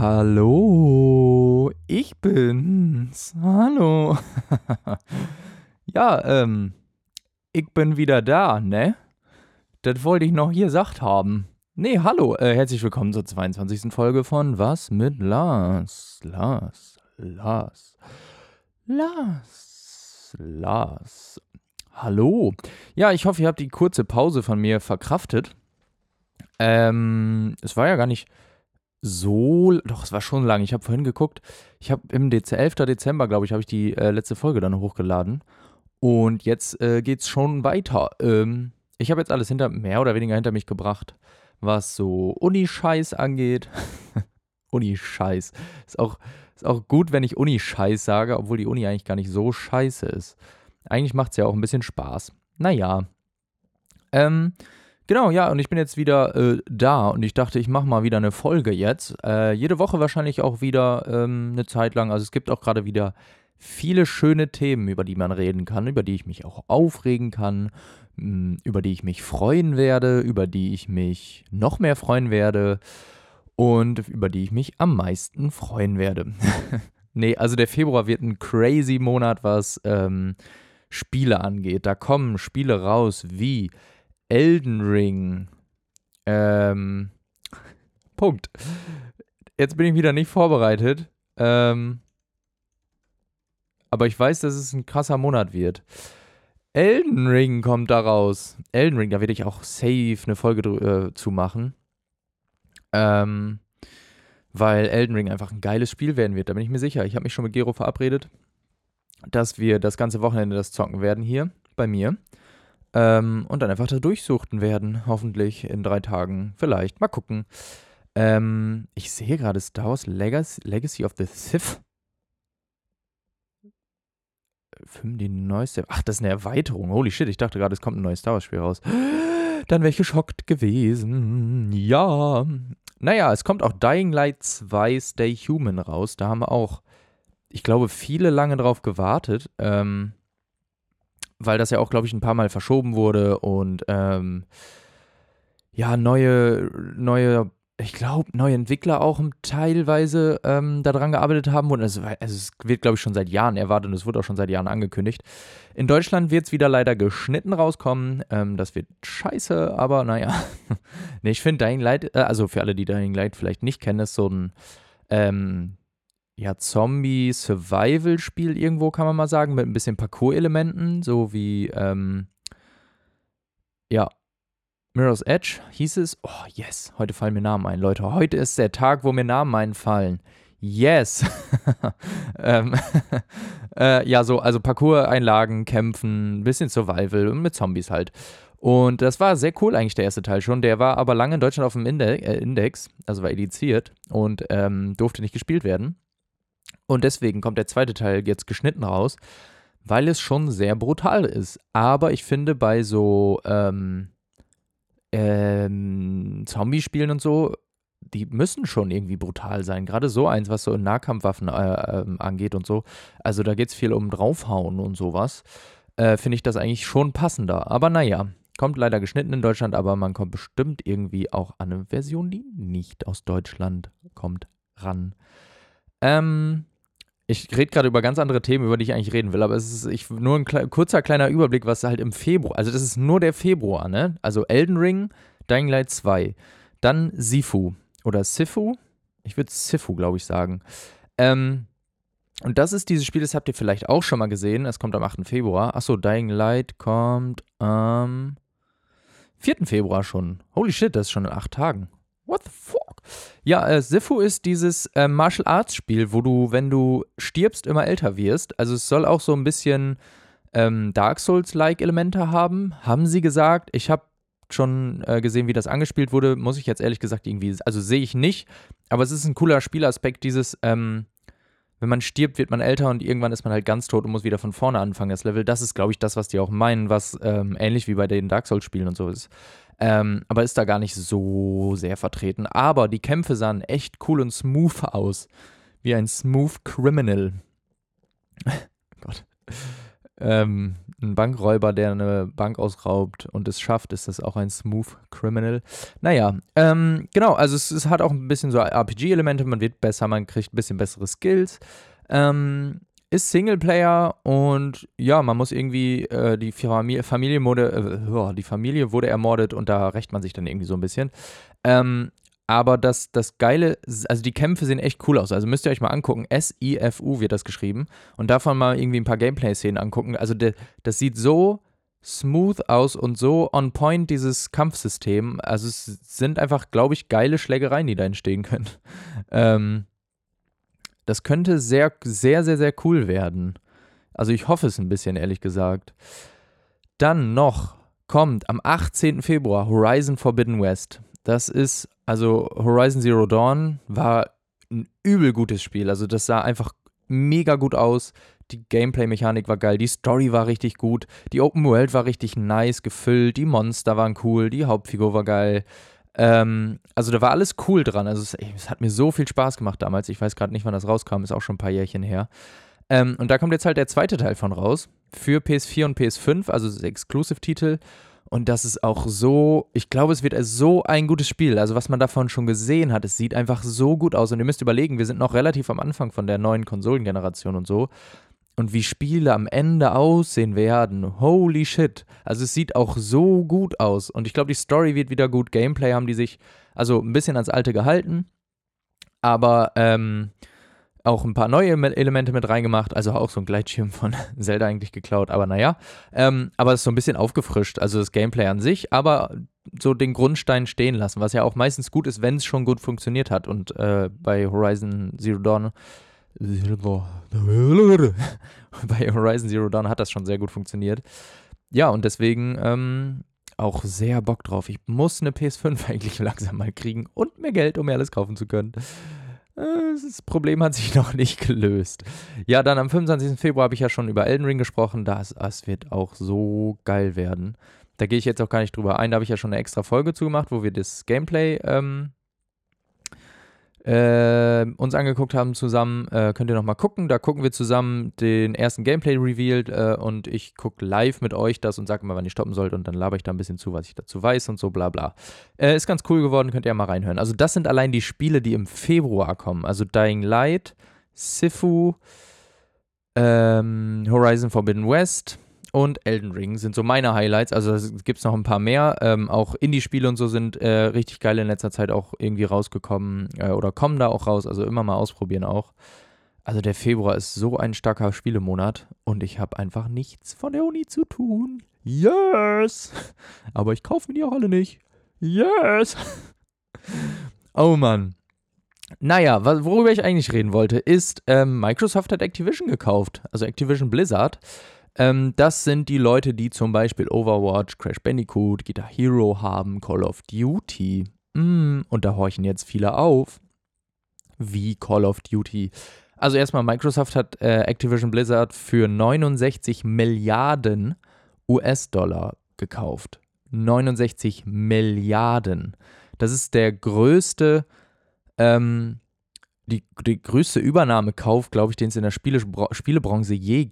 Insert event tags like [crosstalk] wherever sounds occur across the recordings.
Hallo, ich bin's. Hallo. [laughs] ja, ähm, ich bin wieder da, ne? Das wollte ich noch hier gesagt haben. Nee, hallo, äh, herzlich willkommen zur 22. Folge von Was mit Lars? Lars, Lars, Lars, Lars. Hallo. Ja, ich hoffe, ihr habt die kurze Pause von mir verkraftet. Ähm, es war ja gar nicht so, doch, es war schon lang. Ich habe vorhin geguckt. Ich habe im Dez 11. Dezember, glaube ich, habe ich die äh, letzte Folge dann hochgeladen. Und jetzt äh, es schon weiter. Ähm, ich habe jetzt alles hinter, mehr oder weniger hinter mich gebracht, was so Uni-Scheiß angeht. [laughs] Uni-Scheiß. Ist auch, ist auch gut, wenn ich Uni-Scheiß sage, obwohl die Uni eigentlich gar nicht so scheiße ist. Eigentlich macht es ja auch ein bisschen Spaß. Naja. Ähm, Genau, ja, und ich bin jetzt wieder äh, da und ich dachte, ich mache mal wieder eine Folge jetzt. Äh, jede Woche wahrscheinlich auch wieder ähm, eine Zeit lang. Also es gibt auch gerade wieder viele schöne Themen, über die man reden kann, über die ich mich auch aufregen kann, mh, hm, über die ich mich freuen werde, über die ich mich noch mehr freuen werde und über die ich mich am meisten freuen werde. [laughs] nee, also der Februar wird ein crazy Monat, was ähm, Spiele angeht. Da kommen Spiele raus wie Elden Ring. Ähm, Punkt. Jetzt bin ich wieder nicht vorbereitet. Ähm, aber ich weiß, dass es ein krasser Monat wird. Elden Ring kommt da raus. Elden Ring, da werde ich auch safe eine Folge äh, zu machen. Ähm, weil Elden Ring einfach ein geiles Spiel werden wird, da bin ich mir sicher. Ich habe mich schon mit Gero verabredet, dass wir das ganze Wochenende das zocken werden hier bei mir. Ähm, und dann einfach da durchsuchten werden, hoffentlich in drei Tagen. Vielleicht, mal gucken. Ähm, ich sehe gerade Star Wars Legacy, Legacy of the Sith. Film, die neueste. Ach, das ist eine Erweiterung. Holy shit, ich dachte gerade, es kommt ein neues Star Wars-Spiel raus. [gasps] Dann wäre ich geschockt gewesen. Ja. Naja, es kommt auch Dying Light 2 Stay Human raus. Da haben wir auch, ich glaube, viele lange drauf gewartet. Ähm, weil das ja auch, glaube ich, ein paar Mal verschoben wurde und ähm, ja, neue, neue, ich glaube, neue Entwickler auch teilweise ähm, daran gearbeitet haben. Und also, also es wird, glaube ich, schon seit Jahren erwartet und es wurde auch schon seit Jahren angekündigt. In Deutschland wird es wieder leider geschnitten rauskommen. Ähm, das wird scheiße, aber naja. [laughs] nee, ich finde Dying Light, äh, also für alle, die Dying Light vielleicht nicht kennen, ist so ein ähm, ja, Zombie-Survival-Spiel irgendwo, kann man mal sagen, mit ein bisschen Parcours-Elementen, so wie, ähm, ja, Mirror's Edge hieß es. Oh, yes, heute fallen mir Namen ein, Leute. Heute ist der Tag, wo mir Namen einfallen. Yes. [laughs] ähm, [laughs] äh, ja, so, also Parcours-Einlagen, Kämpfen, ein bisschen Survival und mit Zombies halt. Und das war sehr cool eigentlich, der erste Teil schon. Der war aber lange in Deutschland auf dem äh, Index, also war ediziert und ähm, durfte nicht gespielt werden. Und deswegen kommt der zweite Teil jetzt geschnitten raus, weil es schon sehr brutal ist. Aber ich finde, bei so ähm, ähm, Zombie-Spielen und so, die müssen schon irgendwie brutal sein. Gerade so eins, was so in Nahkampfwaffen äh, ähm, angeht und so. Also da geht es viel um draufhauen und sowas. Äh, finde ich das eigentlich schon passender. Aber naja, kommt leider geschnitten in Deutschland, aber man kommt bestimmt irgendwie auch an eine Version, die nicht aus Deutschland kommt, ran. Ähm, ich rede gerade über ganz andere Themen, über die ich eigentlich reden will, aber es ist ich, nur ein kle kurzer kleiner Überblick, was halt im Februar, also das ist nur der Februar, ne? Also Elden Ring, Dying Light 2, dann Sifu oder Sifu, ich würde Sifu, glaube ich, sagen. Ähm, und das ist dieses Spiel, das habt ihr vielleicht auch schon mal gesehen, es kommt am 8. Februar. Achso, Dying Light kommt am 4. Februar schon. Holy shit, das ist schon in acht Tagen. What the fuck? Ja, äh, Sifu ist dieses äh, Martial Arts Spiel, wo du, wenn du stirbst, immer älter wirst. Also es soll auch so ein bisschen ähm, Dark Souls-like Elemente haben, haben sie gesagt. Ich habe schon äh, gesehen, wie das angespielt wurde. Muss ich jetzt ehrlich gesagt irgendwie, also sehe ich nicht. Aber es ist ein cooler Spielaspekt, dieses, ähm, wenn man stirbt, wird man älter und irgendwann ist man halt ganz tot und muss wieder von vorne anfangen, das Level. Das ist, glaube ich, das, was die auch meinen, was ähm, ähnlich wie bei den Dark Souls-Spielen und so ist. Ähm, aber ist da gar nicht so sehr vertreten. Aber die Kämpfe sahen echt cool und smooth aus. Wie ein Smooth Criminal. [laughs] Gott. Ähm, ein Bankräuber, der eine Bank ausraubt und es schafft, ist das auch ein Smooth Criminal. Naja, ähm, genau, also es, es, hat auch ein bisschen so RPG-Elemente, man wird besser, man kriegt ein bisschen bessere Skills. Ähm, ist Singleplayer und ja, man muss irgendwie, äh, die Familie, Familie wurde, äh, die Familie wurde ermordet und da rächt man sich dann irgendwie so ein bisschen. Ähm, aber das, das Geile, also die Kämpfe sehen echt cool aus. Also müsst ihr euch mal angucken. S-I-F-U wird das geschrieben. Und davon mal irgendwie ein paar Gameplay-Szenen angucken. Also de, das sieht so smooth aus und so on point, dieses Kampfsystem. Also es sind einfach, glaube ich, geile Schlägereien, die da entstehen können. [laughs] Ähm, das könnte sehr, sehr, sehr, sehr cool werden. Also ich hoffe es ein bisschen, ehrlich gesagt. Dann noch kommt am 18. Februar Horizon Forbidden West. Das ist also Horizon Zero Dawn war ein übel gutes Spiel. Also das sah einfach mega gut aus. Die Gameplay-Mechanik war geil, die Story war richtig gut, die Open World war richtig nice gefüllt, die Monster waren cool, die Hauptfigur war geil. Ähm, also da war alles cool dran. Also es, es, hat mir so viel Spaß gemacht damals. Ich weiß gerade nicht, wann das rauskam, ist auch schon ein paar Jährchen her. Ähm, und da kommt jetzt halt der zweite Teil von raus für PS4 und PS5, also Exclusive-Titel. Und das ist auch so, ich glaube, es wird so ein gutes Spiel. Also, was man davon schon gesehen hat, es sieht einfach so gut aus. Und ihr müsst überlegen, wir sind noch relativ am Anfang von der neuen Konsolengeneration und so. Und wie Spiele am Ende aussehen werden, holy shit. Also, es sieht auch so gut aus. Und ich glaube, die Story wird wieder gut. Gameplay haben die sich also ein bisschen ans Alte gehalten. Aber, ähm, auch ein paar neue Elemente mit reingemacht, also auch so ein Gleitschirm von [laughs] Zelda eigentlich geklaut, aber naja. Ähm, aber es ist so ein bisschen aufgefrischt, also das Gameplay an sich, aber so den Grundstein stehen lassen, was ja auch meistens gut ist, wenn es schon gut funktioniert hat. Und äh, bei Horizon Zero Dawn [laughs] bei Horizon Zero Dawn hat das schon sehr gut funktioniert. Ja, und deswegen ähm, auch sehr Bock drauf. Ich muss eine PS5 [laughs] eigentlich langsam mal kriegen und mehr Geld, um mir alles kaufen zu können. Äh, das Problem hat sich [laughs] noch nicht gelöst. Ja, dann am 25. Februar habe ich ja schon über Elden Ring gesprochen. Das, das wird auch so geil werden. Da gehe ich jetzt auch gar nicht drüber ein. Da habe ich ja schon eine extra Folge zugemacht, wo wir das Gameplay ähm, äh, uns angeguckt haben zusammen, äh, könnt ihr nochmal gucken. Da gucken wir zusammen den ersten Gameplay revealed äh, und ich gucke live mit euch das und sage mal, wann ihr stoppen sollt und dann laber ich da ein bisschen zu, was ich dazu weiß und so bla bla. Äh, ist ganz cool geworden, könnt ihr ja mal reinhören. Also das sind allein die Spiele, die im Februar kommen. Also Dying Light, Sifu, ähm, Horizon Forbidden West, und Elden Ring sind so meine Highlights. Also gibt es noch ein paar mehr. Ähm, auch Indie-Spiele und so sind äh, richtig geil in letzter Zeit auch irgendwie rausgekommen äh, oder kommen da auch raus. Also immer mal ausprobieren auch. Also der Februar ist so ein starker Spielemonat und ich habe einfach nichts von der Uni zu tun. Yes! [laughs] Aber ich kaufe mir die auch alle nicht. Yes! [laughs] oh Mann. Naja, worüber ich eigentlich reden wollte, ist, ähm, Microsoft hat Activision gekauft. Also Activision Blizzard. Ähm, das sind die Leute, die zum Beispiel Overwatch, Crash Bandicoot, Guitar Hero haben, Call of Duty. Mm, und da horchen jetzt viele auf. Wie Call of Duty. Also erstmal, Microsoft hat äh, Activision Blizzard für 69 Milliarden US-Dollar gekauft. 69 Milliarden. Das ist der größte ähm, die, die größte Übernahmekauf, glaube ich, den es in der Spiele, Spielebranche je,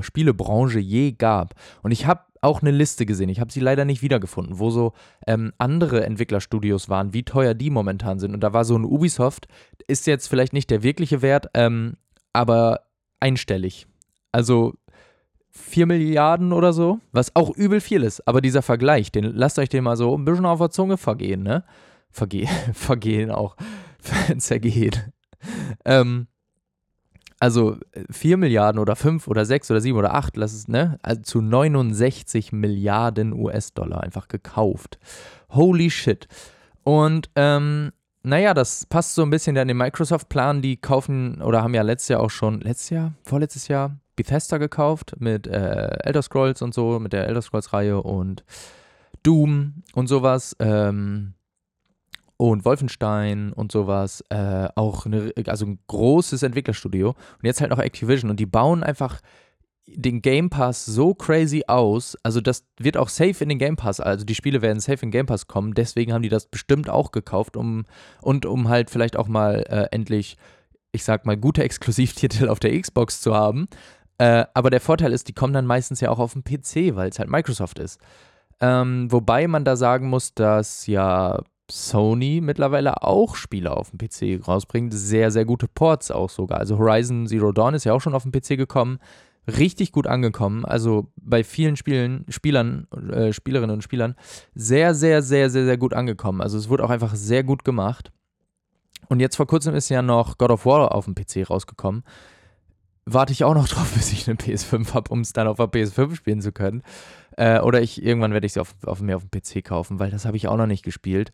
Spielebranche je gab. Und ich habe auch eine Liste gesehen, ich habe sie leider nicht wiedergefunden, wo so ähm, andere Entwicklerstudios waren, wie teuer die momentan sind. Und da war so ein Ubisoft, ist jetzt vielleicht nicht der wirkliche Wert, ähm, aber einstellig. Also 4 Milliarden oder so, was auch übel viel ist. Aber dieser Vergleich, den lasst euch den mal so ein bisschen auf der Zunge vergehen, ne? Verge [laughs] vergehen auch. Zergeht. ähm, also 4 Milliarden oder 5 oder 6 oder 7 oder 8, lass es, ne? Also zu 69 Milliarden US-Dollar einfach gekauft. Holy shit. Und ähm, naja, das passt so ein bisschen an den Microsoft-Plan. Die kaufen oder haben ja letztes Jahr auch schon, letztes Jahr, vorletztes Jahr, Bethesda gekauft mit äh, Elder Scrolls und so, mit der Elder Scrolls-Reihe und Doom und sowas. Ähm, und Wolfenstein und sowas, äh, auch eine, also ein großes Entwicklerstudio und jetzt halt noch Activision und die bauen einfach den Game Pass so crazy aus, also das wird auch safe in den Game Pass, also die Spiele werden safe in den Game Pass kommen, deswegen haben die das bestimmt auch gekauft, um und um halt vielleicht auch mal äh, endlich, ich sag mal, gute [laughs] Exklusivtitel auf der Xbox zu haben. Äh, aber der Vorteil ist, die kommen dann meistens ja auch auf dem PC, weil es halt Microsoft ist. Ähm, wobei man da sagen muss, dass ja Sony mittlerweile auch Spiele auf dem PC rausbringt. Sehr, sehr gute Ports auch sogar. Also Horizon Zero Dawn ist ja auch schon auf dem PC gekommen. Richtig gut angekommen. Also bei vielen Spielen, Spielern, äh, Spielerinnen und Spielern sehr, sehr, sehr, sehr, sehr gut angekommen. Also es wurde auch einfach sehr gut gemacht. Und jetzt vor kurzem ist ja noch God of War auf dem PC rausgekommen. Warte ich auch noch [laughs] drauf, bis ich eine PS5 habe, um es dann auf der PS5 spielen zu können. Äh, oder ich irgendwann werde ich sie auf, auf, mir auf dem PC kaufen, weil das habe ich auch noch nicht gespielt.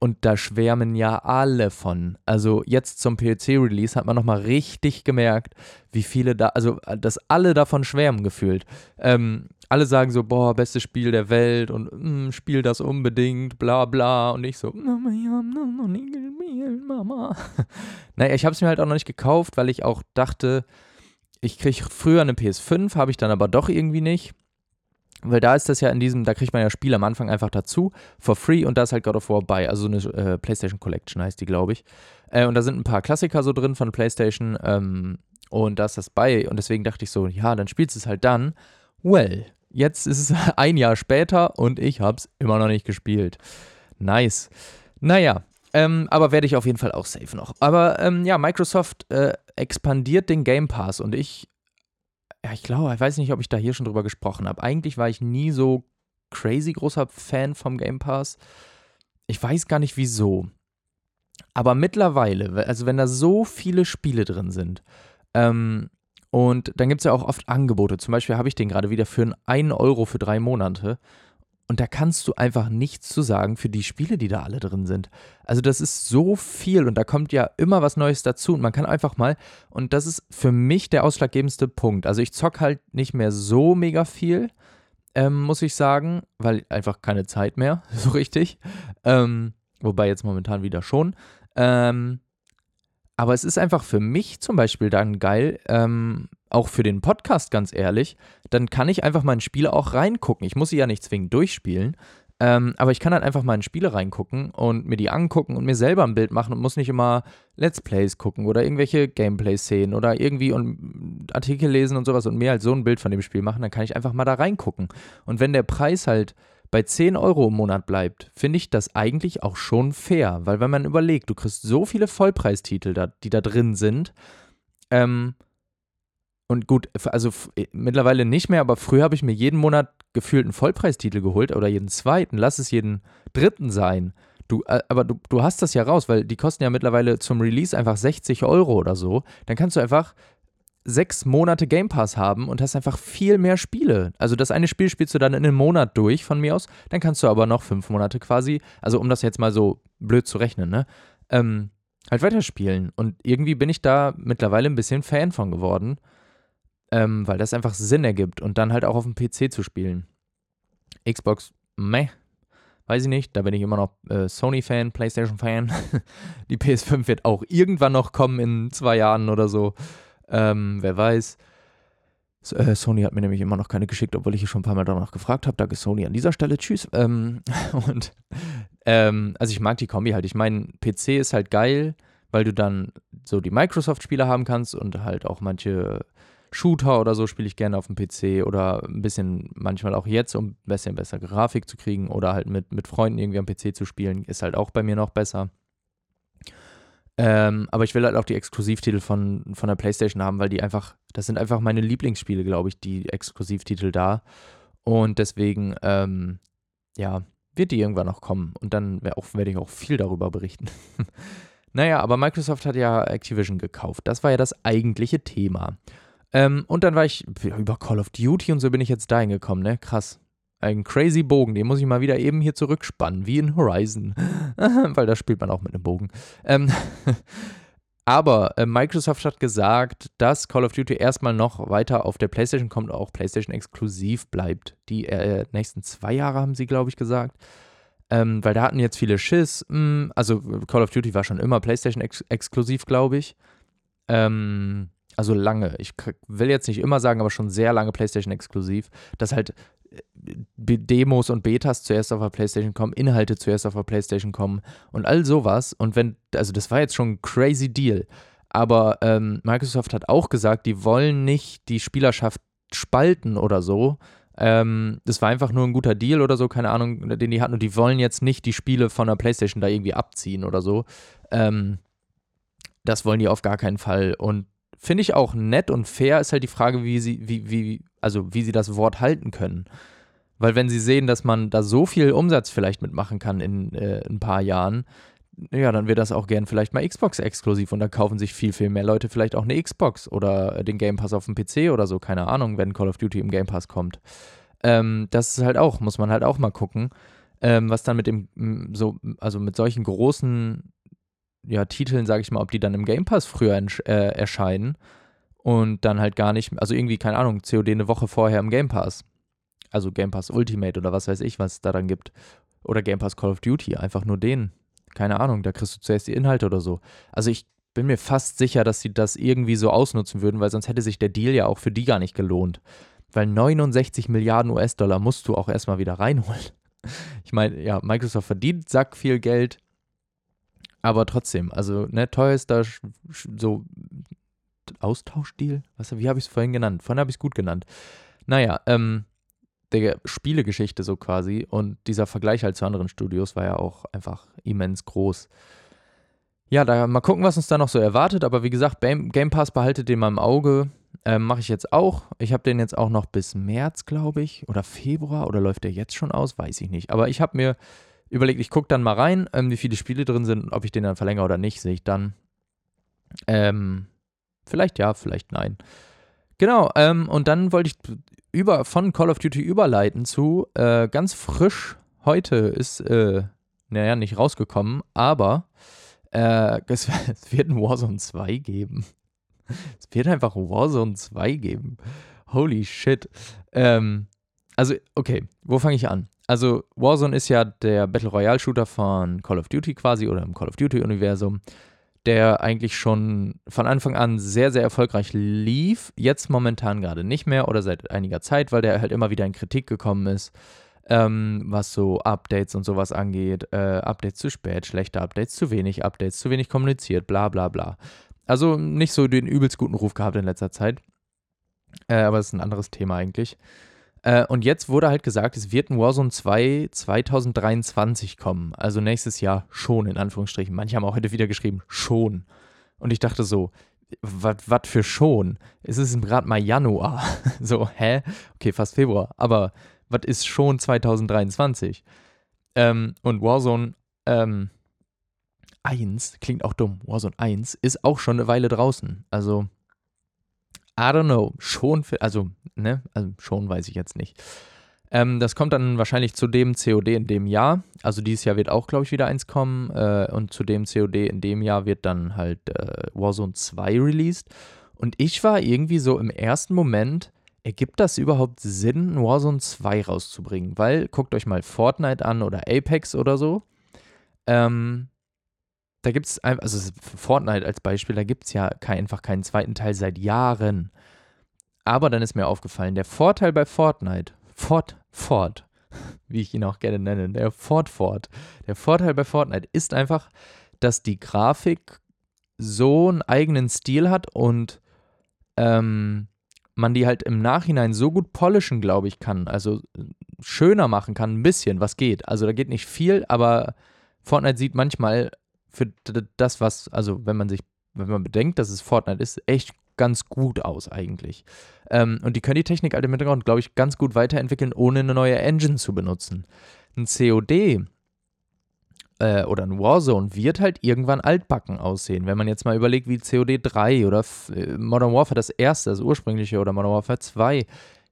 Und da schwärmen ja alle von. Also jetzt zum PC-Release hat man nochmal richtig gemerkt, wie viele da, also dass alle davon schwärmen gefühlt. Ähm, alle sagen so, boah, bestes Spiel der Welt und mm, spiel das unbedingt, bla bla. Und ich so, Mama, ich hab noch nie gespielt, Mama. [laughs] naja, ich habe es mir halt auch noch nicht gekauft, weil ich auch dachte, ich kriege früher eine PS5, habe ich dann aber doch irgendwie nicht. Weil da ist das ja in diesem, da kriegt man ja Spiele am Anfang einfach dazu, for free, und da ist halt God of War bei, also so eine äh, PlayStation Collection heißt die, glaube ich. Äh, und da sind ein paar Klassiker so drin von PlayStation, ähm, und da ist das bei, und deswegen dachte ich so, ja, dann spielst du es halt dann. Well, jetzt ist es [laughs] ein Jahr später und ich habe es immer noch nicht gespielt. Nice. Naja, ähm, aber werde ich auf jeden Fall auch safe noch. Aber ähm, ja, Microsoft äh, expandiert den Game Pass und ich ja, ich glaube, ich weiß nicht, ob ich da hier schon drüber gesprochen habe. Eigentlich war ich nie so crazy großer Fan vom Game Pass. Ich weiß gar nicht wieso. Aber mittlerweile, also wenn da so viele Spiele drin sind, ähm, und dann gibt es ja auch oft Angebote. Zum Beispiel habe ich den gerade wieder für einen Euro für drei Monate. Und da kannst du einfach nichts zu sagen für die Spiele, die da alle drin sind. Also das ist so viel und da kommt ja immer was Neues dazu und man kann einfach mal, und das ist für mich der ausschlaggebendste Punkt. Also ich zock halt nicht mehr so mega viel, ähm, muss ich sagen, weil einfach keine Zeit mehr, [laughs] so richtig. Ähm, wobei jetzt momentan wieder schon. Ähm, aber es ist einfach für mich zum Beispiel dann geil, ähm, auch für den Podcast ganz ehrlich, dann kann ich einfach mal in Spiele auch reingucken. Ich muss sie ja nicht zwingend durchspielen, ähm, aber ich kann halt einfach mal in Spiele reingucken und mir die angucken und mir selber ein Bild machen und muss nicht immer Let's Plays gucken oder irgendwelche Gameplay-Szenen oder irgendwie und Artikel lesen und sowas und mir halt so ein Bild von dem Spiel machen, dann kann ich einfach mal da reingucken. Und wenn der Preis halt bei 10 Euro im Monat bleibt, finde ich das eigentlich auch schon fair. Weil wenn man überlegt, du kriegst so viele Vollpreistitel, da, die da drin sind, ähm, und gut, also äh, mittlerweile nicht mehr, aber früher habe ich mir jeden Monat gefühlt einen Vollpreistitel geholt oder jeden zweiten, lass es jeden dritten sein. Du, äh, aber du, du hast das ja raus, weil die kosten ja mittlerweile zum Release einfach 60 Euro oder so. Dann kannst du einfach sechs Monate Game Pass haben und hast einfach viel mehr Spiele. Also das eine Spiel spielst du dann in einem Monat durch von mir aus, dann kannst du aber noch fünf Monate quasi, also um das jetzt mal so blöd zu rechnen, ne? Ähm, halt weiterspielen. Und irgendwie bin ich da mittlerweile ein bisschen Fan von geworden, ähm, weil das einfach Sinn ergibt und dann halt auch auf dem PC zu spielen. Xbox, meh. Weiß ich nicht, da bin ich immer noch äh, Sony-Fan, PlayStation-Fan. [laughs] Die PS5 wird auch irgendwann noch kommen in zwei Jahren oder so. Ähm, wer weiß. Äh, Sony hat mir nämlich immer noch keine geschickt, obwohl ich hier schon ein paar Mal danach gefragt habe. Danke Sony an dieser Stelle. Tschüss. Ähm, [laughs] und ähm, also ich mag die Kombi halt. Ich meine, PC ist halt geil, weil du dann so die Microsoft-Spiele haben kannst und halt auch manche Shooter oder so spiele ich gerne auf dem PC oder ein bisschen manchmal auch jetzt, um ein bisschen besser Grafik zu kriegen oder halt mit, mit Freunden irgendwie am PC zu spielen, ist halt auch bei mir noch besser. Ähm, aber ich will halt auch die Exklusivtitel von, von der PlayStation haben, weil die einfach, das sind einfach meine Lieblingsspiele, glaube ich, die Exklusivtitel da. Und deswegen, ähm, ja, wird die irgendwann noch kommen. Und dann werde ich auch viel darüber berichten. [laughs] naja, aber Microsoft hat ja Activision gekauft. Das war ja das eigentliche Thema. Ähm, und dann war ich über Call of Duty und so bin ich jetzt dahin gekommen, ne? Krass. Ein crazy Bogen, den muss ich mal wieder eben hier zurückspannen, wie in Horizon. [laughs] Weil da spielt man auch mit einem Bogen. Ähm, [laughs] aber äh, Microsoft hat gesagt, dass Call of Duty erstmal noch weiter auf der PlayStation kommt, auch PlayStation exklusiv bleibt. Die äh, nächsten zwei Jahre haben sie, glaube ich, gesagt. Ähm, weil da hatten jetzt viele Schiss. Hm, also Call of Duty war schon immer PlayStation ex exklusiv, glaube ich. Ähm, also lange. Ich will jetzt nicht immer sagen, aber schon sehr lange PlayStation exklusiv, dass halt Demos und Betas zuerst auf der PlayStation kommen, Inhalte zuerst auf der PlayStation kommen und all sowas. Und wenn, also das war jetzt schon ein crazy Deal. Aber ähm, Microsoft hat auch gesagt, die wollen nicht die Spielerschaft spalten oder so. Ähm, das war einfach nur ein guter Deal oder so, keine Ahnung, den die hatten. Und die wollen jetzt nicht die Spiele von der PlayStation da irgendwie abziehen oder so. Ähm, das wollen die auf gar keinen Fall. Und finde ich auch nett und fair ist halt die Frage, wie sie, wie, wie, also wie sie das Wort halten können. Weil wenn sie sehen, dass man da so viel Umsatz vielleicht mitmachen kann in äh, ein paar Jahren, ja, dann wird das auch gern vielleicht mal Xbox exklusiv und da kaufen sich viel, viel mehr Leute vielleicht auch eine Xbox oder den Game Pass auf dem PC oder so, keine Ahnung, wenn Call of Duty im Game Pass kommt. Ähm, das ist halt auch, muss man halt auch mal gucken, ähm, was dann mit dem, so, also mit solchen großen ja, Titeln, sage ich mal, ob die dann im Game Pass früher äh, erscheinen und dann halt gar nicht, also irgendwie, keine Ahnung, COD eine Woche vorher im Game Pass. Also Game Pass Ultimate oder was weiß ich, was es da dann gibt. Oder Game Pass Call of Duty, einfach nur den. Keine Ahnung, da kriegst du zuerst die Inhalte oder so. Also ich bin mir fast sicher, dass sie das irgendwie so ausnutzen würden, weil sonst hätte sich der Deal ja auch für die gar nicht gelohnt. Weil 69 Milliarden US-Dollar musst du auch erstmal wieder reinholen. [laughs] Ich meine, ja, Microsoft verdient sack viel Geld, aber trotzdem, also ne, teuerster so Austauschdeal? Was, wie habe ich es vorhin genannt? Vorhin habe ich es gut genannt. Naja, ähm, der Spielegeschichte so quasi und dieser Vergleich halt zu anderen Studios war ja auch einfach immens groß. Ja, da mal gucken, was uns da noch so erwartet, aber wie gesagt, Game Pass behaltet den mal im Auge. Ähm, Mache ich jetzt auch. Ich habe den jetzt auch noch bis März, glaube ich, oder Februar, oder läuft der jetzt schon aus? Weiß ich nicht. Aber ich habe mir überlegt, ich gucke dann mal rein, ähm, wie viele Spiele drin sind, ob ich den dann verlängere oder nicht, sehe ich dann. Ähm, vielleicht ja, vielleicht nein. Genau, ähm, und dann wollte ich über, von Call of Duty überleiten zu äh, ganz frisch. Heute ist, äh, naja, nicht rausgekommen, aber äh, es, [laughs] es, wird ein Warzone 2 geben. Es wird einfach Warzone 2 geben. Holy shit. Ähm, also, okay, wo fange ich an? Also, Warzone ist ja der Battle Royale Shooter von Call of Duty quasi oder im Call of Duty Universum der eigentlich schon von Anfang an sehr, sehr erfolgreich lief, jetzt momentan gerade nicht mehr oder seit einiger Zeit, weil der halt immer wieder in Kritik gekommen ist, ähm, was so Updates und sowas angeht. Äh, Updates zu spät, schlechte Updates, zu wenig Updates, zu wenig kommuniziert, bla bla bla. Also nicht so den übelst guten Ruf gehabt in letzter Zeit. Äh, aber das ist ein anderes Thema eigentlich. Äh, und jetzt wurde halt gesagt, es wird ein Warzone 2 2023 kommen. Also nächstes Jahr schon, in Anführungsstrichen. Manche haben auch heute wieder geschrieben, schon. Und ich dachte so, was für schon? Es ist gerade mal Januar. [laughs] so, hä? Okay, fast Februar. Aber was ist schon 2023? Ähm, und Warzone ähm, 1, klingt auch dumm, Warzone 1 ist auch schon eine Weile draußen. Also I don't know. Schon, also, ne, also schon weiß ich jetzt nicht. Ähm, das kommt dann wahrscheinlich zu dem COD in dem Jahr. Also dieses Jahr wird auch, glaube ich, wieder eins kommen. Äh, und zu dem COD in dem Jahr wird dann halt äh, Warzone 2 released. Und ich war irgendwie so im ersten Moment, ergibt das überhaupt Sinn, Warzone 2 rauszubringen? Weil, guckt euch mal Fortnite an oder Apex oder so. Ähm, da gibt es also Fortnite als Beispiel, da gibt es ja kein, einfach keinen zweiten Teil seit Jahren. Aber dann ist mir aufgefallen, der Vorteil bei Fortnite, Fort, Fort, [laughs] wie ich ihn auch gerne nenne, der Fort Fort, der Vorteil bei Fortnite ist einfach, dass die Grafik so einen eigenen Stil hat und ähm, man die halt im Nachhinein so gut polischen, glaube ich, kann. Also schöner machen kann, ein bisschen, was geht. Also da geht nicht viel, aber Fortnite sieht manchmal für das, was, also wenn man sich, wenn man bedenkt, dass es Fortnite ist, echt ganz gut aus eigentlich. Ähm, und die können die Technik halt im Hintergrund, glaube ich, ganz gut weiterentwickeln, ohne eine neue Engine zu benutzen. Ein COD äh, oder ein Warzone wird halt irgendwann altbacken aussehen. Wenn man jetzt mal überlegt, wie COD 3 oder äh, Modern Warfare das erste, das ursprüngliche oder Modern Warfare 2,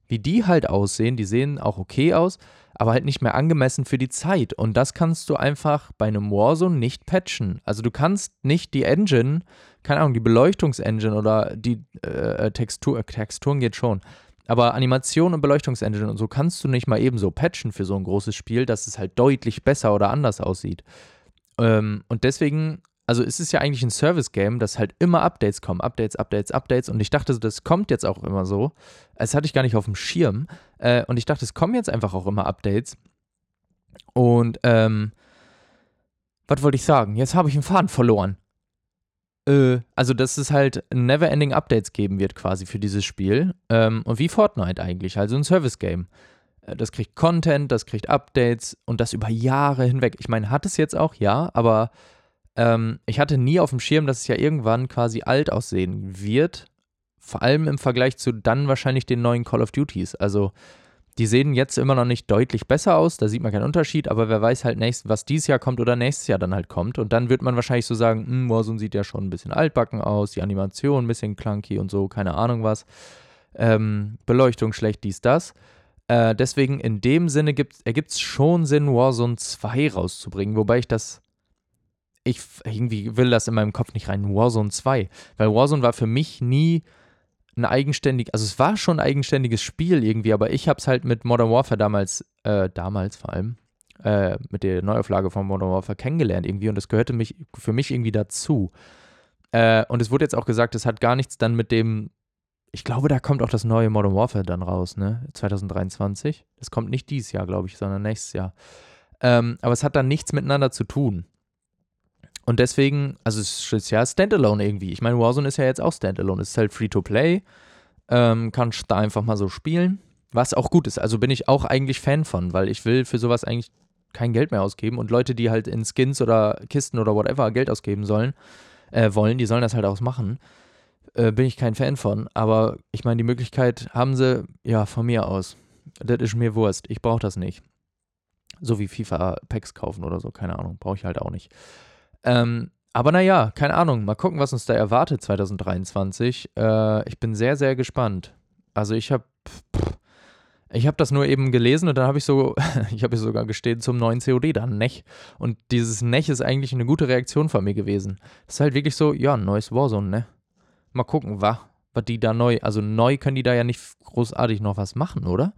wie die halt aussehen, die sehen auch okay aus, aber halt nicht mehr angemessen für die Zeit. Und das kannst du einfach bei einem Warzone nicht patchen. Also du kannst nicht die Engine, keine Ahnung, die Beleuchtungsengine oder die äh, Textur, äh, Texturen geht schon. Aber Animation und Beleuchtungsengine und so kannst du nicht mal ebenso patchen für so ein großes Spiel, dass es halt deutlich besser oder anders aussieht. Ähm, und deswegen also es ist ja eigentlich ein Service-Game, dass halt immer Updates kommen. Updates, Updates, Updates. Und ich dachte, das kommt jetzt auch immer so. Das hatte ich gar nicht auf dem Schirm. Äh, und ich dachte, es kommen jetzt einfach auch immer Updates. Und, ähm, was wollte ich sagen? Jetzt habe ich einen Faden verloren. Äh, also, dass es halt never-ending Updates geben wird quasi für dieses Spiel. Ähm, und wie Fortnite eigentlich, also ein Service-Game. Äh, das kriegt Content, das kriegt Updates und das über Jahre hinweg. Ich meine, hat es jetzt auch, ja, aber ähm, ich hatte nie auf dem Schirm, dass es ja irgendwann quasi alt aussehen wird. Vor allem im Vergleich zu dann wahrscheinlich den neuen Call of Duties. Also, die sehen jetzt immer noch nicht deutlich besser aus, da sieht man keinen Unterschied, aber wer weiß halt nächst, was dieses Jahr kommt oder nächstes Jahr dann halt kommt. Und dann wird man wahrscheinlich so sagen, hm, Warzone sieht ja schon ein bisschen altbacken aus, die Animation ein bisschen clunky und so, keine Ahnung was. Ähm, Beleuchtung schlecht, dies, das. Äh, deswegen in dem Sinne ergibt es schon Sinn, Warzone 2 rauszubringen, wobei ich das. Ich irgendwie will das in meinem Kopf nicht rein, Warzone 2. Weil Warzone war für mich nie ein eigenständig, also es war schon ein eigenständiges Spiel irgendwie, aber ich habe es halt mit Modern Warfare damals, äh, damals vor allem, äh, mit der Neuauflage von Modern Warfare kennengelernt irgendwie und das gehörte mich, für mich irgendwie dazu. Äh, und es wurde jetzt auch gesagt, es hat gar nichts dann mit dem ich glaube, da kommt auch das neue Modern Warfare dann raus, ne? 2023. Das kommt nicht dieses Jahr, glaube ich, sondern nächstes Jahr. Ähm, aber es hat dann nichts miteinander zu tun. Und deswegen, also es ist ja Standalone irgendwie. Ich meine, Warzone ist ja jetzt auch Standalone. Es ist halt Free-to-Play. Ähm, kannst da einfach mal so spielen. Was auch gut ist. Also bin ich auch eigentlich Fan von, weil ich will für sowas eigentlich kein Geld mehr ausgeben. Und Leute, die halt in Skins oder Kisten oder whatever Geld ausgeben sollen, äh, wollen, die sollen das halt auch machen äh, bin ich kein Fan von. Aber ich meine, die Möglichkeit haben sie, ja, von mir aus. Das ist mir Wurst. Ich brauche das nicht. So wie FIFA-Packs kaufen oder so, keine Ahnung. Brauche ich halt auch nicht. Ähm, aber naja, keine Ahnung. Mal gucken, was uns da erwartet 2023. Äh, ich bin sehr, sehr gespannt. Also ich habe ich habe das nur eben gelesen und dann habe ich so, [laughs] ich habe sogar gestehen zum neuen COD dann, Nech. Und dieses Nech ist eigentlich eine gute Reaktion von mir gewesen. Das ist halt wirklich so, ja, ein neues Warzone, ne? Mal gucken, was, was die da neu, also neu können die da ja nicht großartig noch was machen, oder?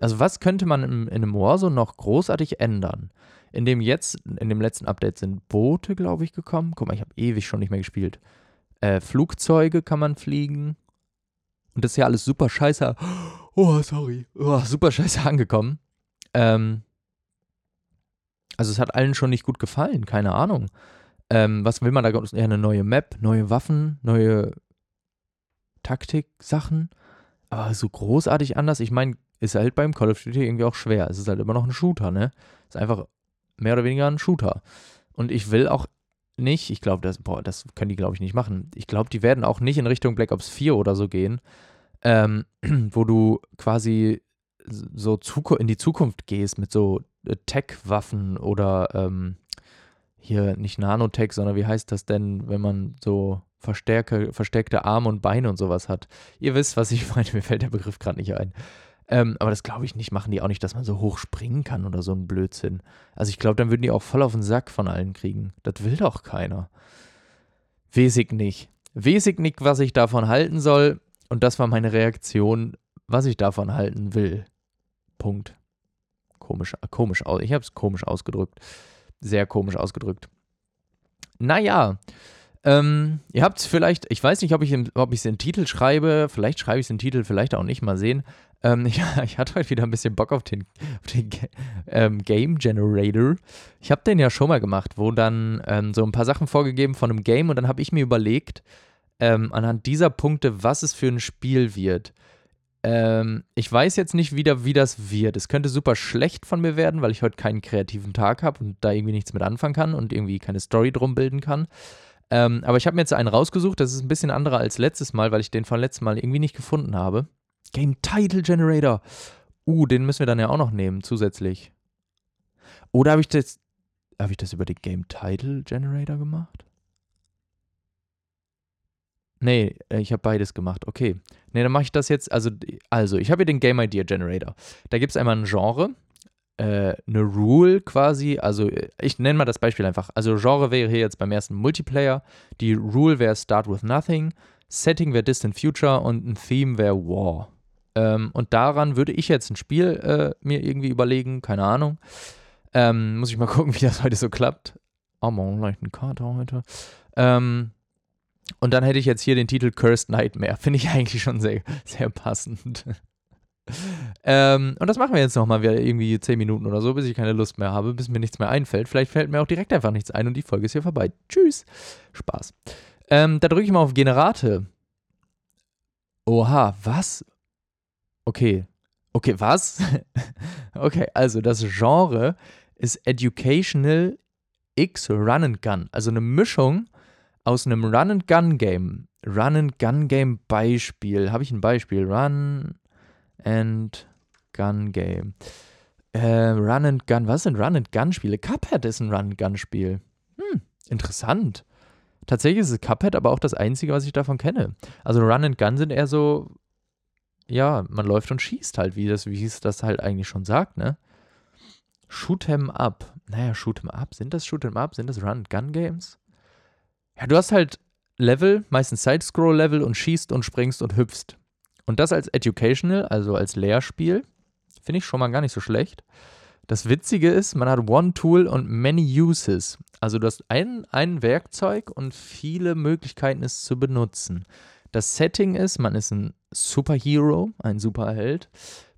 Also was könnte man in, in einem Warzone noch großartig ändern? In dem jetzt, in dem letzten Update sind Boote, glaube ich, gekommen. Guck mal, ich habe ewig schon nicht mehr gespielt. Äh, Flugzeuge kann man fliegen. Und das ist ja alles super scheiße. [gasps] Oh, sorry. Oh, super scheiße [laughs] angekommen. Ähm, also es hat allen schon nicht gut gefallen, keine Ahnung. Ähm, was will man da? Ja, eine neue Map, neue Waffen, neue Taktik-Sachen, aber so großartig anders. Ich meine, ist halt beim Call of Duty irgendwie auch schwer. Es ist halt immer noch ein Shooter, ne? Ist einfach mehr oder weniger ein Shooter. Und ich will auch nicht, ich glaube, das, das können die, glaube ich, nicht machen. Ich glaube, die werden auch nicht in Richtung Black Ops 4 oder so gehen, ähm, [clears throat] wo du quasi so in die Zukunft gehst mit so äh, Tech-Waffen oder ähm, hier nicht Nanotech, sondern wie heißt das denn, wenn man so verstärke, verstärkte Arme und Beine und sowas hat. Ihr wisst, was ich [laughs] meine, mir fällt der Begriff gerade nicht ein. Ähm, aber das glaube ich nicht, machen die auch nicht, dass man so hoch springen kann oder so ein Blödsinn. Also ich glaube, dann würden die auch voll auf den Sack von allen kriegen. Das will doch keiner. Wesig nicht. Wesig nicht, was ich davon halten soll. Und das war meine Reaktion, was ich davon halten will. Punkt. Komisch, komisch, ich habe es komisch ausgedrückt. Sehr komisch ausgedrückt. Naja, ähm, ihr habt es vielleicht, ich weiß nicht, ob ich es in den Titel schreibe, vielleicht schreibe ich es in den Titel, vielleicht auch nicht, mal sehen. Ähm, [laughs] ich, ich, hatte heute wieder ein bisschen Bock auf den, auf den ähm, Game Generator. Ich habe den ja schon mal gemacht, wo dann ähm, so ein paar Sachen vorgegeben von einem Game und dann habe ich mir überlegt, ähm, anhand dieser Punkte, was es für ein Spiel wird. Ähm, ich weiß jetzt nicht wieder, wie das wird. Es könnte super schlecht von mir werden, weil ich heute keinen kreativen Tag habe und da irgendwie nichts mit anfangen kann und irgendwie keine Story drum bilden kann. Ähm, aber ich habe mir jetzt einen rausgesucht, das ist ein bisschen anderer als letztes Mal, weil ich den von letztem Mal irgendwie nicht gefunden habe. Game Title Generator. Uh, den müssen wir dann ja auch noch nehmen, zusätzlich. Oder habe ich das. Habe ich das über den Game Title Generator gemacht? Nee, äh, ich habe beides gemacht. Okay. Nee, dann mache ich das jetzt. Also, also ich habe hier den Game Idea Generator. Da gibt es einmal ein Genre, äh, eine Rule quasi, also äh, ich nenne mal das Beispiel einfach. Also Genre wäre hier jetzt beim ersten Multiplayer, die Rule wäre Start with Nothing, Setting wäre Distant Future und ein Theme wäre War. Ähm, und daran würde ich jetzt ein Spiel äh, mir irgendwie überlegen, keine Ahnung. Ähm, muss ich mal [laughs] gucken, wie das heute so klappt. Oh, man, vielleicht eine Karte heute. Ähm, und dann hätte ich jetzt hier den Titel Cursed Nightmare. Finde ich [laughs] eigentlich schon sehr, sehr passend [laughs] ähm, und das machen wir jetzt nochmal wieder irgendwie 10 Minuten oder so, bis ich keine Lust mehr habe, bis mir nichts mehr einfällt. Vielleicht fällt mir auch direkt einfach nichts ein und die Folge ist hier vorbei. Tschüss. Spaß. Ähm, da drücke ich mal auf Generate. Oha, was? Okay. Okay, was? [laughs] okay, also das Genre ist Educational X Run and Gun. Also eine Mischung aus einem Run and Gun Game. Run and Gun Game Beispiel. Habe ich ein Beispiel? Run and Gun Game. Äh, Run and Gun. Was sind Run and Gun Spiele? Cuphead ist ein Run and Gun Spiel. Hm, interessant. Tatsächlich ist es Cuphead aber auch das einzige, was ich davon kenne. Also Run and Gun sind eher so, ja, man läuft und schießt halt, wie, das, wie es das halt eigentlich schon sagt, ne? Shoot'em Up. Naja, Shoot'em Up. Sind das Shoot'em Up? Sind das Run-and-Gun-Games? Ja, du hast halt Level, meistens Side-Scroll-Level und schießt und springst und hüpfst. Und das als Educational, also als Lehrspiel, finde ich schon mal gar nicht so schlecht. Das Witzige ist, man hat One Tool und many uses. Also du hast ein, ein Werkzeug und viele Möglichkeiten, es zu benutzen. Das Setting ist, man ist ein Superhero, ein Superheld.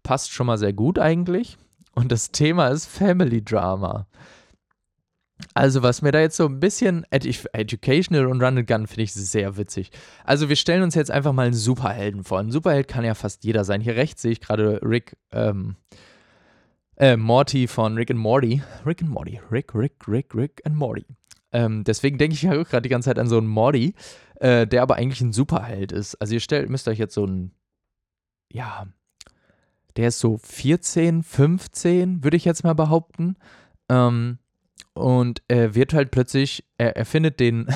Passt schon mal sehr gut eigentlich. Und das Thema ist Family Drama. Also, was mir da jetzt so ein bisschen Edu Educational und Run and Gun finde ich sehr witzig. Also, wir stellen uns jetzt einfach mal einen Superhelden vor. Ein Superheld kann ja fast jeder sein. Hier rechts sehe ich gerade Rick, ähm, äh, Morty von Rick and Morty. Rick and Morty. Rick, Rick, Rick, Rick and Morty. Ähm, deswegen denke ich ja gerade die ganze Zeit an so einen Morty, äh, der aber eigentlich ein Superheld ist. Also, ihr stellt, müsst euch jetzt so ein, ja, der ist so 14, 15, würde ich jetzt mal behaupten. Ähm, und er wird halt plötzlich, er, er findet den,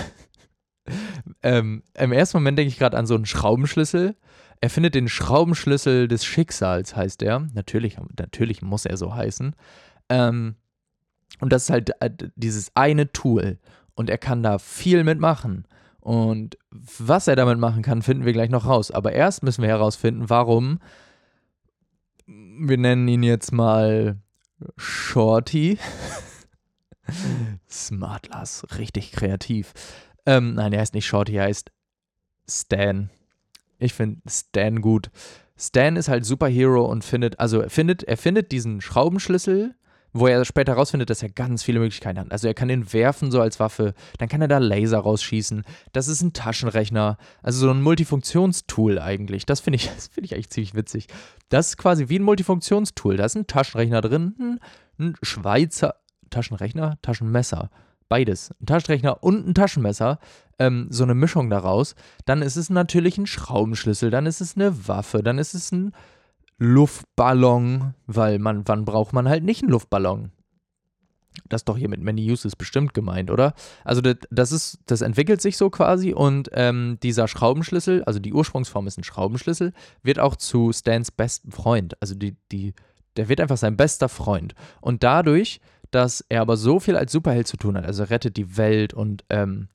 [laughs] ähm, im ersten Moment denke ich gerade an so einen Schraubenschlüssel. Er findet den Schraubenschlüssel des Schicksals, heißt er. Natürlich, natürlich muss er so heißen. Ähm, und das ist halt äh, dieses eine Tool. Und er kann da viel mitmachen. Und was er damit machen kann, finden wir gleich noch raus. Aber erst müssen wir herausfinden, warum wir nennen ihn jetzt mal Shorty. [laughs] Smartlass, richtig kreativ. Ähm, nein, er heißt nicht Shorty, er heißt Stan. Ich finde Stan gut. Stan ist halt Superhero und findet, also er findet, er findet diesen Schraubenschlüssel wo er später herausfindet, dass er ganz viele Möglichkeiten hat. Also er kann den werfen so als Waffe, dann kann er da Laser rausschießen. Das ist ein Taschenrechner, also so ein Multifunktionstool eigentlich. Das finde ich, [laughs] find ich eigentlich ziemlich witzig. Das ist quasi wie ein Multifunktionstool. Da ist ein Taschenrechner drin, ein Schweizer Taschenrechner, Taschenmesser. Beides. Ein Taschenrechner und ein Taschenmesser. Ähm, so eine Mischung daraus. Dann ist es natürlich ein Schraubenschlüssel, dann ist es eine Waffe, dann ist es ein Luftballon, weil man, wann braucht man halt nicht einen Luftballon? Das ist doch hier mit Many Uses bestimmt gemeint, oder? Also das, ist, das entwickelt sich so quasi und ähm, dieser Schraubenschlüssel, also die Ursprungsform ist ein Schraubenschlüssel, wird auch zu Stans besten Freund. Also die, die, der wird einfach sein bester Freund. Und dadurch, dass er aber so viel als Superheld zu tun hat, also rettet die Welt und ähm,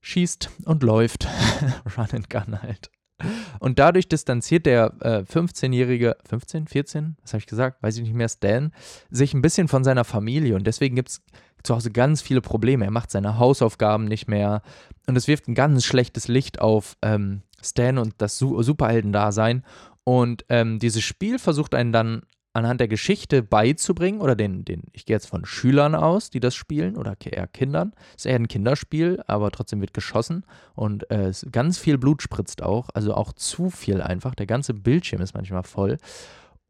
schießt und läuft, [laughs] Run and Gun halt. Und dadurch distanziert der äh, 15-jährige, 15, 14, was habe ich gesagt, weiß ich nicht mehr, Stan, sich ein bisschen von seiner Familie. Und deswegen gibt es zu Hause ganz viele Probleme. Er macht seine Hausaufgaben nicht mehr. Und es wirft ein ganz schlechtes Licht auf ähm, Stan und das Su Superheldendasein. Und ähm, dieses Spiel versucht einen dann anhand der Geschichte beizubringen, oder den, den, ich gehe jetzt von Schülern aus, die das spielen, oder eher Kindern. Es ist eher ein Kinderspiel, aber trotzdem wird geschossen und äh, ganz viel Blut spritzt auch, also auch zu viel einfach. Der ganze Bildschirm ist manchmal voll.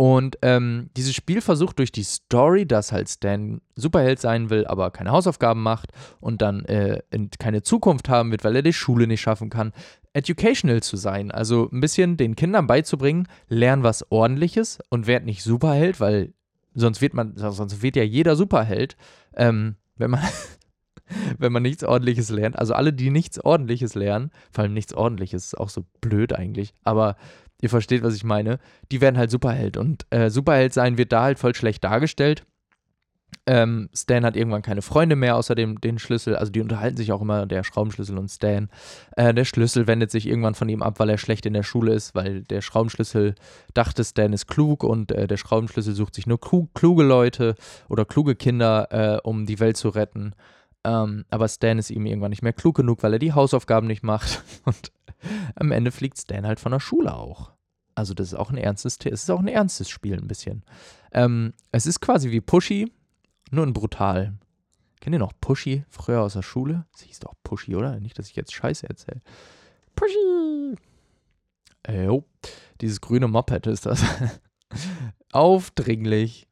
Und ähm, dieses Spiel versucht durch die Story, dass halt Stan Superheld sein will, aber keine Hausaufgaben macht und dann äh, keine Zukunft haben wird, weil er die Schule nicht schaffen kann, educational zu sein. Also ein bisschen den Kindern beizubringen, lern was ordentliches und werd nicht Superheld, weil sonst wird man, sonst wird ja jeder Superheld, ähm, wenn man, [laughs] wenn man nichts ordentliches lernt. Also alle, die nichts ordentliches lernen, vor allem nichts ordentliches, ist auch so blöd eigentlich, aber ihr versteht, was ich meine, die werden halt Superheld. Und äh, Superheld sein wird da halt voll schlecht dargestellt. Ähm, Stan hat irgendwann keine Freunde mehr außer dem den Schlüssel. Also die unterhalten sich auch immer, der Schraubenschlüssel und Stan. Äh, der Schlüssel wendet sich irgendwann von ihm ab, weil er schlecht in der Schule ist, weil der Schraubenschlüssel dachte, Stan ist klug und äh, der Schraubenschlüssel sucht sich nur kluge Leute oder kluge Kinder, äh, um die Welt zu retten. Ähm, aber Stan ist ihm irgendwann nicht mehr klug genug, weil er die Hausaufgaben nicht macht. [laughs] Und am Ende fliegt Stan halt von der Schule auch. Also das ist auch ein ernstes, es ist auch ein ernstes Spiel ein bisschen. Ähm, es ist quasi wie Pushy, nur ein brutal. Kennt ihr noch Pushy früher aus der Schule? Sie hieß doch Pushy, oder? Nicht, dass ich jetzt Scheiße erzähle. Pushy! Äh, jo, dieses grüne Moped ist das. [laughs] Aufdringlich.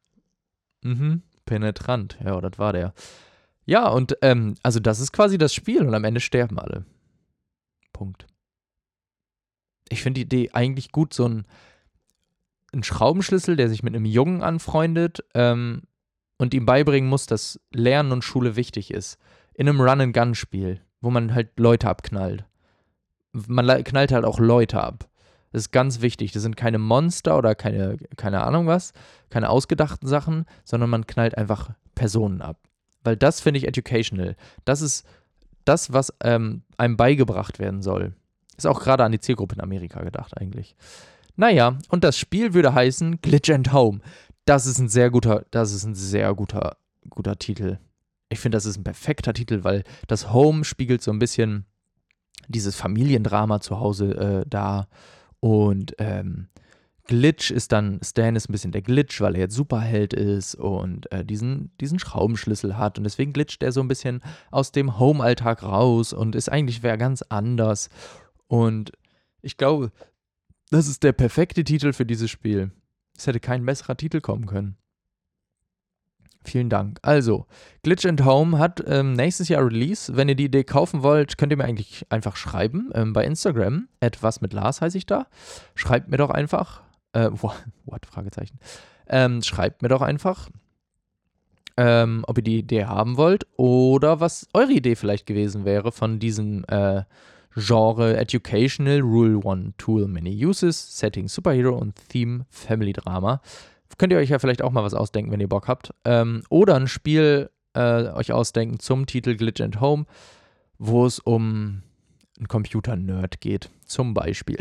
Mhm, penetrant. Ja, das war der. Ja, und ähm, also das ist quasi das Spiel und am Ende sterben alle. Punkt. Ich finde die Idee eigentlich gut, so ein, ein Schraubenschlüssel, der sich mit einem Jungen anfreundet ähm, und ihm beibringen muss, dass Lernen und Schule wichtig ist. In einem Run-and-Gun-Spiel, wo man halt Leute abknallt. Man knallt halt auch Leute ab. Das ist ganz wichtig. Das sind keine Monster oder keine, keine Ahnung was, keine ausgedachten Sachen, sondern man knallt einfach Personen ab. Weil das finde ich educational. Das ist das, was ähm, einem beigebracht werden soll. Ist auch gerade an die Zielgruppe in Amerika gedacht eigentlich. Naja, und das Spiel würde heißen Glitch and Home. Das ist ein sehr guter, das ist ein sehr guter, guter Titel. Ich finde, das ist ein perfekter Titel, weil das Home spiegelt so ein bisschen dieses Familiendrama zu Hause äh, da. Und ähm, Glitch ist dann, Stan ist ein bisschen der Glitch, weil er jetzt Superheld ist und äh, diesen, diesen Schraubenschlüssel hat. Und deswegen glitscht er so ein bisschen aus dem Home-Alltag raus und ist eigentlich wer ganz anders. Und ich glaube, das ist der perfekte Titel für dieses Spiel. Es hätte kein besserer Titel kommen können. Vielen Dank. Also, Glitch and Home hat ähm, nächstes Jahr Release. Wenn ihr die Idee kaufen wollt, könnt ihr mir eigentlich einfach schreiben. Ähm, bei Instagram, etwas mit Lars heiße ich da. Schreibt mir doch einfach. Äh, [laughs] what? Fragezeichen. Ähm, schreibt mir doch einfach, ähm, ob ihr die Idee haben wollt oder was eure Idee vielleicht gewesen wäre von diesem äh, Genre Educational Rule One Tool Many Uses, Setting Superhero und Theme Family Drama. Könnt ihr euch ja vielleicht auch mal was ausdenken, wenn ihr Bock habt. Ähm, oder ein Spiel äh, euch ausdenken zum Titel Glitch and Home, wo es um einen Computer-Nerd geht, zum Beispiel.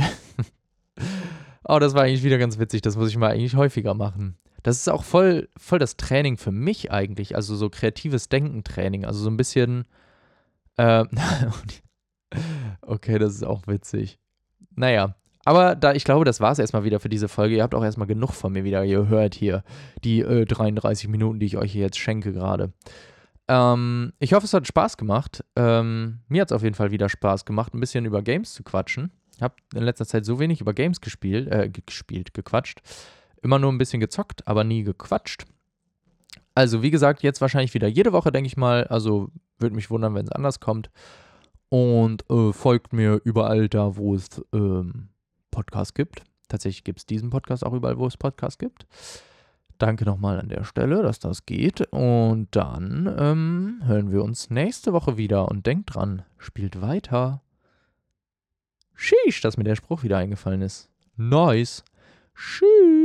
[laughs] oh, das war eigentlich wieder ganz witzig. Das muss ich mal eigentlich häufiger machen. Das ist auch voll, voll das Training für mich eigentlich. Also so kreatives Denken-Training. Also so ein bisschen. Äh, [laughs] okay, das ist auch witzig. Naja, aber da, ich glaube, das war es erstmal wieder für diese Folge. Ihr habt auch erstmal genug von mir wieder gehört hier. Die äh, 33 Minuten, die ich euch hier jetzt schenke gerade. Ähm, ich hoffe, es hat Spaß gemacht. Ähm, mir hat es auf jeden Fall wieder Spaß gemacht, ein bisschen über Games zu quatschen. Ich habe in letzter Zeit so wenig über Games gespielt, äh, gespielt, gequatscht. Immer nur ein bisschen gezockt, aber nie gequatscht. Also, wie gesagt, jetzt wahrscheinlich wieder jede Woche, denke ich mal. Also, würde mich wundern, wenn es anders kommt. Und äh, folgt mir überall da, wo es ähm, Podcast gibt. Tatsächlich gibt es diesen Podcast auch überall, wo es Podcasts gibt. Danke nochmal an der Stelle, dass das geht. Und dann ähm, hören wir uns nächste Woche wieder. Und denkt dran, spielt weiter. Sheesh, dass mir der Spruch wieder eingefallen ist. Nice. Tschüss.